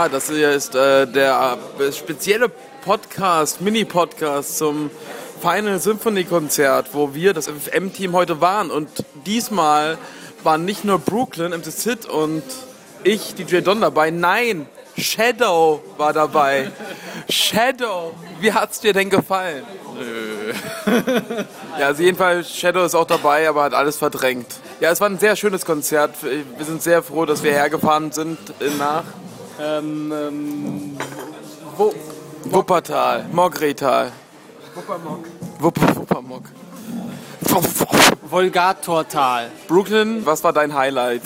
Ja, das hier ist äh, der äh, spezielle Podcast, Mini-Podcast zum Final Symphony Konzert, wo wir, das FM-Team, heute waren. Und diesmal waren nicht nur Brooklyn, MC Sid und ich, DJ Don dabei. Nein, Shadow war dabei. Shadow, wie hat's dir denn gefallen? ja, also jedenfalls Shadow ist auch dabei, aber hat alles verdrängt. Ja, es war ein sehr schönes Konzert. Wir sind sehr froh, dass wir hergefahren sind nach Ähm, ähm, wo? Wuppertal, Mogretal. Wuppermock. Wupp, Wuppermock. Volgatortal. Brooklyn, was war dein Highlight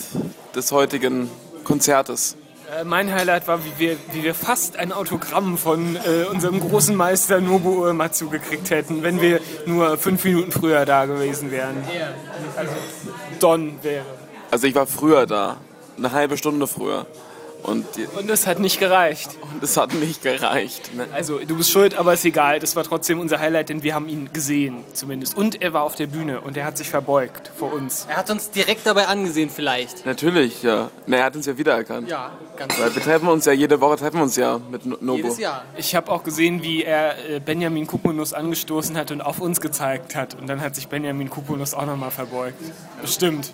des heutigen Konzertes? Äh, Mein Highlight war, wie wir, wie wir fast ein Autogramm von äh, unserem großen Meister Nobuo Uematsu gekriegt hätten, wenn wir nur fünf Minuten früher da gewesen wären. Also Don wäre. Also ich war früher da, eine halbe Stunde früher. Und, Und es hat nicht gereicht. und es hat nicht gereicht. Ne? Also du bist schuld, aber ist egal. Das war trotzdem unser Highlight, denn wir haben ihn gesehen zumindest. Und er war auf der Bühne und er hat sich verbeugt vor uns. Er hat uns direkt dabei angesehen vielleicht. Natürlich, ja. Na, er hat uns ja wiedererkannt. Ja, ganz Weil wir treffen uns ja jede Woche, treffen wir uns ja mit No- Nobo. Jedes Jahr. Ich habe auch gesehen, wie er äh, Benjamin Kupunus angestoßen hat und auf uns gezeigt hat. Und dann hat sich Benjamin Kupunus auch nochmal verbeugt. Bestimmt.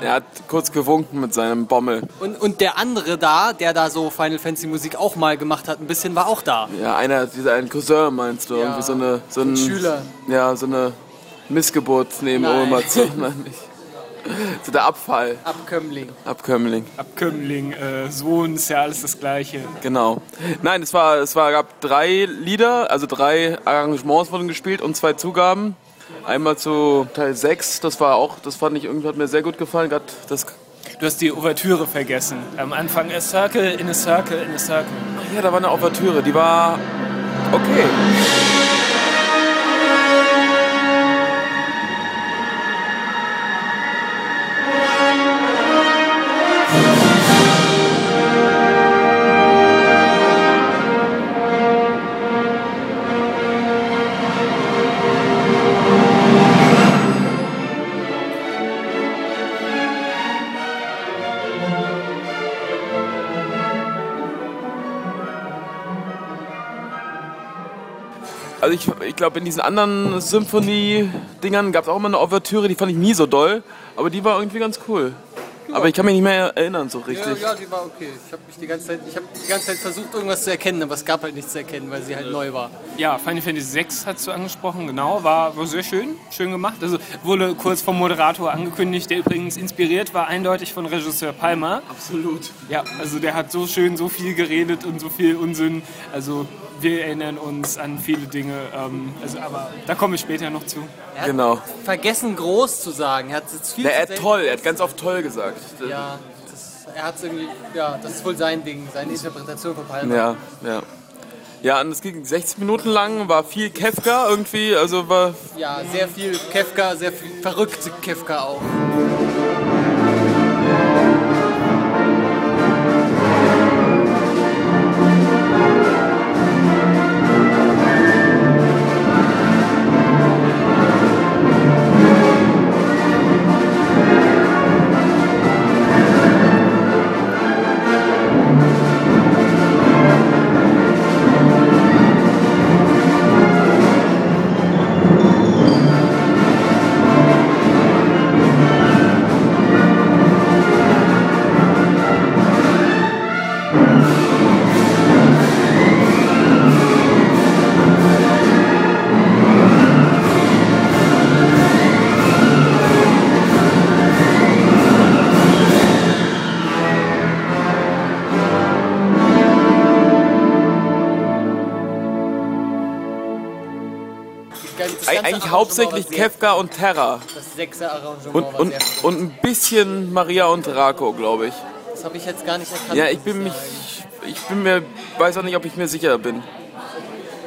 Er hat kurz gewunken mit seinem Bommel. Und, und der andere da, der da so Final Fantasy Musik auch mal gemacht hat, ein bisschen war auch da. Ja, einer, dieser ein Cousin meinst du, irgendwie so eine, so ein, Schüler. Ja, so eine Missgeburt neben. Oematsu. Nein, nicht. So der Abfall, Abkömmling. Abkömmling. Abkömmling, äh, Sohn, ist ja alles das Gleiche. Genau. Nein, es war, es war, gab drei Lieder, also drei Arrangements wurden gespielt und zwei Zugaben. Einmal zu Teil 6, das war auch, das fand ich irgendwie, hat mir sehr gut gefallen. Grad das, Du hast die Ouvertüre vergessen. Am Anfang a circle, in a circle, in a circle. ja, da war eine Ouvertüre, die war okay. Glaube, in diesen anderen Symphonie-Dingern gab es auch immer eine Ouvertüre, die fand ich nie so doll, aber die war irgendwie ganz cool. Aber ich kann mich nicht mehr erinnern so richtig. Ja, ja, die war okay. Ich habe mich die ganze Zeit, ich habe die ganze Zeit versucht, irgendwas zu erkennen, aber es gab halt nichts zu erkennen, weil sie halt neu war. Ja, Final Fantasy VI hast du angesprochen, genau, war, war sehr schön, schön gemacht. Also wurde kurz vom Moderator angekündigt, der übrigens inspiriert war eindeutig von Regisseur Palmer. Absolut. Ja, also der hat so schön so viel geredet und so viel Unsinn. Also wir erinnern uns an viele Dinge, ähm, also, aber da komme ich später noch zu. Er hat Genau. vergessen, groß zu sagen. Er hat jetzt viel Na, er hat toll, er hat ganz oft toll gesagt. Ja, das, er hat irgendwie, ja, das ist wohl sein Ding, seine Interpretation von Palmer. Ja, ja. Ja, und es ging 60 Minuten lang, war viel Kefka irgendwie, also war Ja, sehr viel Kefka, sehr viel verrückte Kefka auch. Eigentlich hauptsächlich war Kefka und Terra. Das sechste Arrangement Und, war und, und ein bisschen Maria und Rako, glaube ich. Das habe ich jetzt gar nicht erkannt. Ja, ich bin mich, ich bin mir, weiß auch nicht, ob ich mir sicher bin.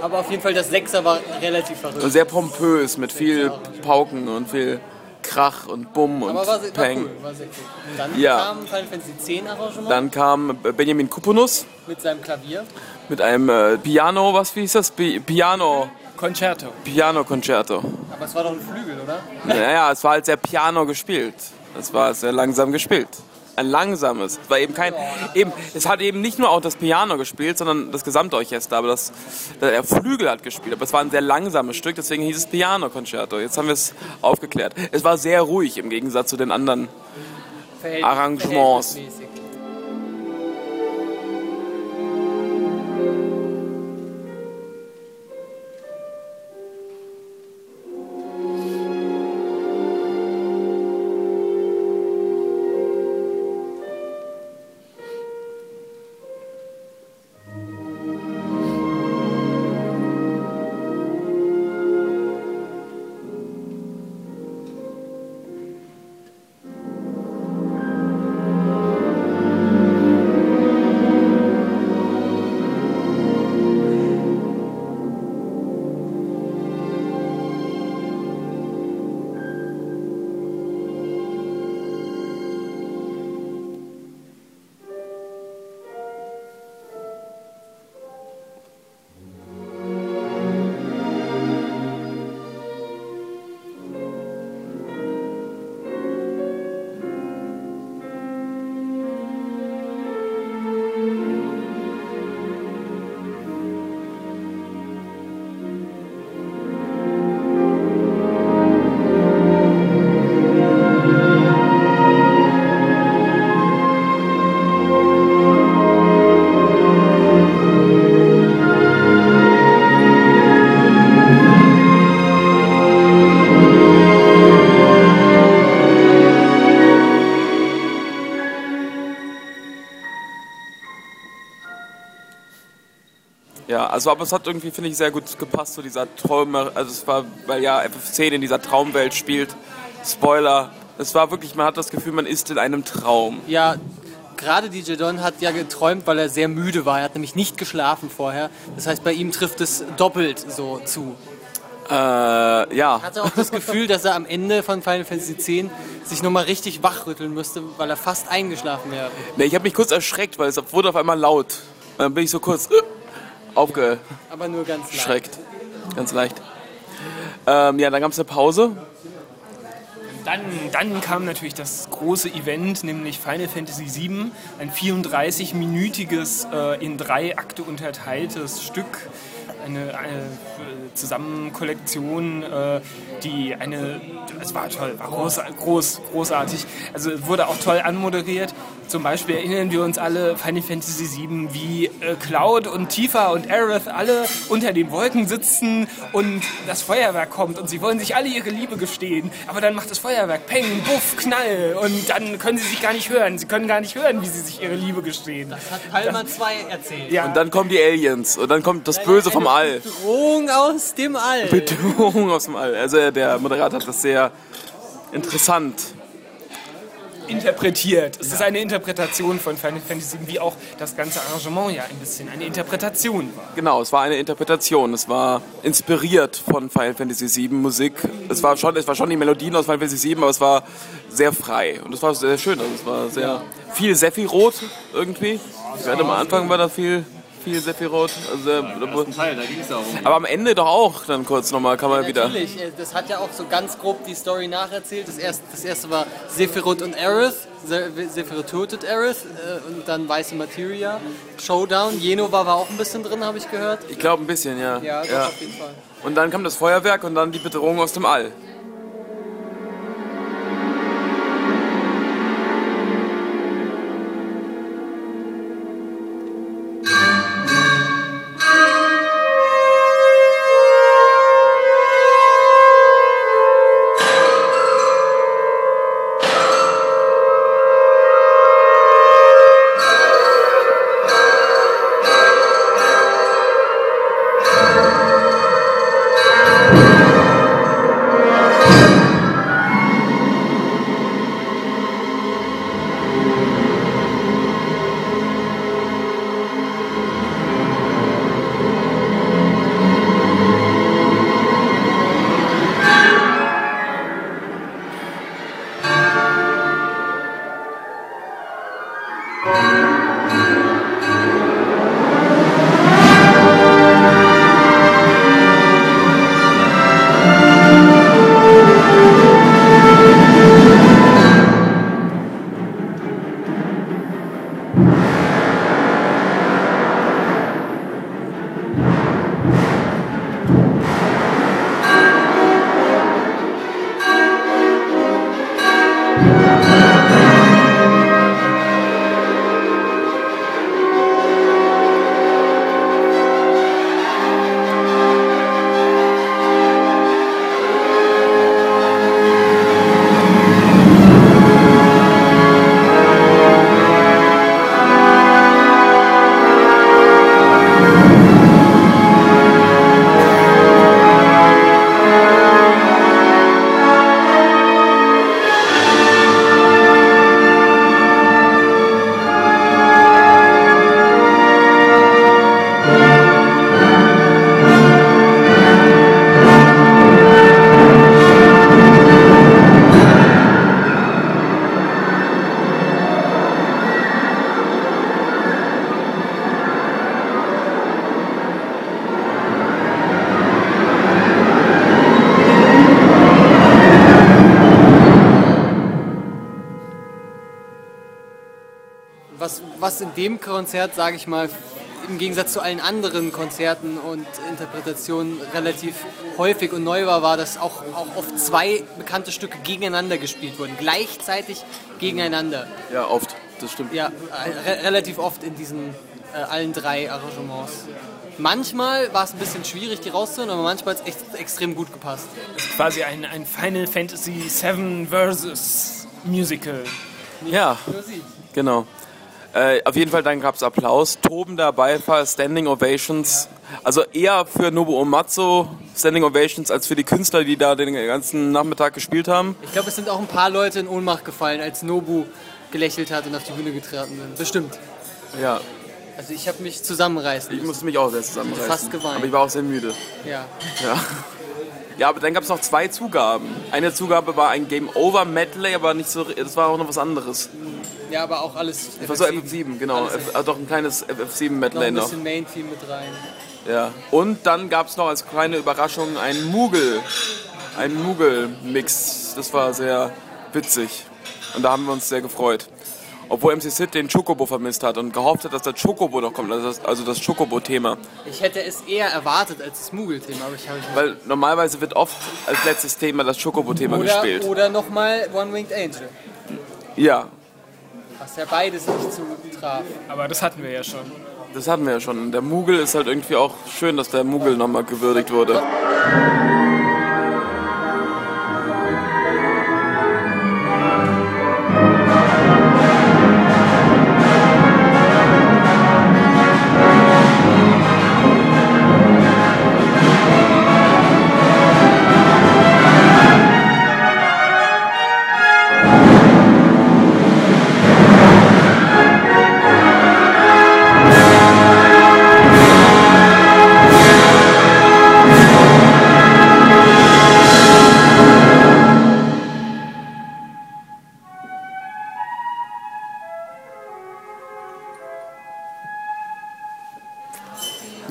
Aber auf jeden Fall, das Sechser war relativ verrückt. Und sehr pompös, mit viel Pauken und viel Krach und Bumm und Aber war, sehr- war Peng. cool, war sehr cool. Dann Ja. kam Final Fantasy X Arrangement Dann kam Benjamin Kupunus mit seinem Klavier. mit einem äh, Piano, was wie hieß das? Pi Piano, Concerto. Piano Concerto. Aber es war doch ein Flügel, oder? Naja, es war halt sehr Piano gespielt. Es war sehr langsam gespielt. ein langsames. Es war eben kein, eben, es hat eben nicht nur auch das Piano gespielt, sondern das gesamte Orchester, aber das, der Flügel hat gespielt. Aber es war ein sehr langsames Stück, deswegen hieß es Piano Concerto. Jetzt haben wir es aufgeklärt. Es war sehr ruhig im Gegensatz zu den anderen Arrangements. Also aber es hat irgendwie, finde ich, sehr gut gepasst zu dieser Träume, also es war, weil ja FF10 in dieser Traumwelt spielt. Spoiler, es war wirklich, man hat das Gefühl, man ist in einem Traum. Ja, gerade DJ Don hat ja geträumt, weil er sehr müde war. Er hat nämlich nicht geschlafen vorher. Das heißt, bei ihm trifft es doppelt so zu. Äh, ja, hatte auch das Gefühl, dass er am Ende von Final Fantasy X sich nochmal richtig wachrütteln müsste, weil er fast eingeschlafen wäre. nee, ich habe mich kurz erschreckt, weil es wurde auf einmal laut. Dann bin ich so kurz äh, aufgeschreckt, Aber nur ganz leicht. ganz leicht. Ähm, ja, dann gab es eine Pause. Dann, dann kam natürlich das große Event, nämlich Final Fantasy VII, ein 34-minütiges, äh, in drei Akte unterteiltes Stück, eine, eine äh, Zusammenkollektion, äh, die eine, es war toll, war groß, groß, großartig, also wurde auch toll anmoderiert. Zum Beispiel erinnern wir uns alle Final Fantasy VII, wie äh, Cloud und Tifa und Aerith alle unter den Wolken sitzen und das Feuerwerk kommt und sie wollen sich alle ihre Liebe gestehen, aber dann macht das Feuerwerk Peng, Buff, Knall und dann können sie sich gar nicht hören. Sie können gar nicht hören, wie sie sich ihre Liebe gestehen. Das hat Palma 2 erzählt. Ja, Und dann kommen die Aliens und dann kommt das Böse vom All. Bedrohung aus dem All. Bedrohung aus dem All. Also der Moderator hat das sehr interessant. interpretiert. Es ist eine Interpretation von Final Fantasy VII, wie auch das ganze Arrangement ja ein bisschen eine Interpretation war. Genau, es war eine Interpretation. Es war inspiriert von Final Fantasy VII Musik. Es war schon, es war schon die Melodien aus Final Fantasy VII, aber es war sehr frei und es war sehr schön. Also es war sehr viel Sephiroth irgendwie. Gerade am Anfang war da viel, viel Sephiroth. Also sehr, Teil, da ging es darum. aber am Ende doch auch dann kurz nochmal kann man wieder. Natürlich, äh, das hat ja auch so ganz grob die Story nacherzählt. Das erste, das erste war Sephiroth und Aerith, Se- Sephiroth tötet Aerith äh, und dann Weiße Materia, Showdown, Jenova war auch ein bisschen drin, habe ich gehört. Ich glaube ein bisschen, ja. Ja, doch, auf jeden Fall. Und dann kam das Feuerwerk und dann die Bedrohung aus dem All. Was in dem Konzert, sage ich mal, im Gegensatz zu allen anderen Konzerten und Interpretationen relativ häufig und neu war, war, dass auch, auch oft zwei bekannte Stücke gegeneinander gespielt wurden. Gleichzeitig gegeneinander. Ja, oft. Das stimmt. Ja, re relativ oft in diesen äh, allen drei Arrangements. Manchmal war es ein bisschen schwierig, die rauszuholen, aber manchmal hat es echt extrem gut gepasst. Quasi ein, ein Final Fantasy VII versus Musical. Ja, genau. Äh, auf jeden Fall dann gab es Applaus, tobender Beifall, Standing Ovations. Also eher für Nobuo Uematsu Standing Ovations als für die Künstler, die da den ganzen Nachmittag gespielt haben. Ich glaube, es sind auch ein paar Leute in Ohnmacht gefallen, als Nobu gelächelt hat und auf die Bühne getreten sind. Bestimmt. Ja, Also ich habe mich zusammenreißen ich musste mich auch sehr zusammenreißen. Fast geweint. Aber ich war auch sehr müde. Ja. Ja. Ja, aber dann gab es noch zwei Zugaben. Eine Zugabe war ein Game Over Medley, aber nicht so, das war auch noch was anderes. Ja, aber auch alles. Das war so FF7, genau. F, also doch ein kleines FF7 Noch Medley ein noch. bisschen Main-Team mit rein. Ja. Und dann gab es noch als kleine Überraschung einen Mugel. Einen Mugel-Mix. Das war sehr witzig. Und da haben wir uns sehr gefreut. Obwohl MC Sid den Chocobo vermisst hat und gehofft hat, dass der Chocobo noch kommt, also das, also das Chocobo-Thema. Ich hätte es eher erwartet als das Moogle-Thema, aber ich habe nicht. Weil normalerweise wird oft als letztes Thema das Chocobo-Thema gespielt. oder nochmal One-Winged Angel. Ja, Was ja beides nicht so traf. Aber das hatten wir ja schon. das hatten wir ja schon. Der Mugel ist halt irgendwie auch schön, dass der Mugel nochmal gewürdigt wurde.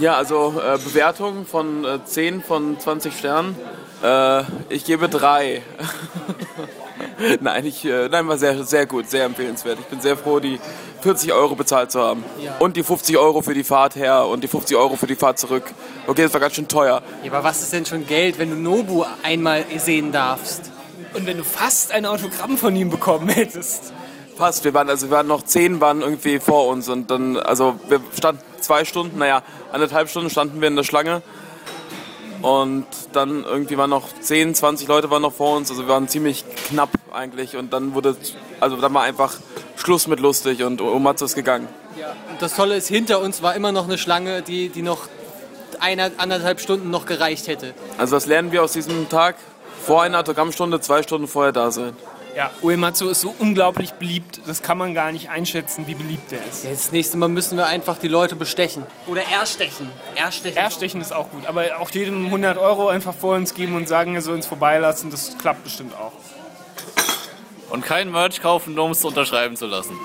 Ja, also äh, Bewertung von äh, 10 von 20 Sternen. Äh, ich gebe 3. nein, ich, äh, nein, war sehr, sehr gut, sehr empfehlenswert. Ich bin sehr froh, die 40 Euro bezahlt zu haben. Ja. Und die 50 Euro für die Fahrt her und die 50 Euro für die Fahrt zurück. Okay, das war ganz schön teuer. Ja, aber was ist denn schon Geld, wenn du Nobu einmal sehen darfst? Und wenn du fast ein Autogramm von ihm bekommen hättest. Fast, wir waren, also wir waren noch 10 waren irgendwie vor uns und dann, also wir standen zwei Stunden, naja, anderthalb Stunden standen wir in der Schlange. Und dann irgendwie waren noch 10, 20 Leute waren noch vor uns, also wir waren ziemlich knapp eigentlich und dann wurde, also dann war einfach Schluss mit lustig und Omatsu ist gegangen. Ja. Und das Tolle ist, hinter uns war immer noch eine Schlange, die, die noch eine, anderthalb Stunden noch gereicht hätte. Also was lernen wir aus diesem Tag? Vor einer Autogrammstunde, zwei Stunden vorher da sein. Ja, Uematsu ist so unglaublich beliebt, das kann man gar nicht einschätzen, wie beliebt er ist. Ja, das nächste Mal müssen wir einfach die Leute bestechen. Oder erstechen. Erstechen. Erstechen ist auch gut, aber auch jedem 100 Euro einfach vor uns geben und sagen, er soll uns vorbeilassen, das klappt bestimmt auch. Und kein Merch kaufen, nur um es unterschreiben zu lassen.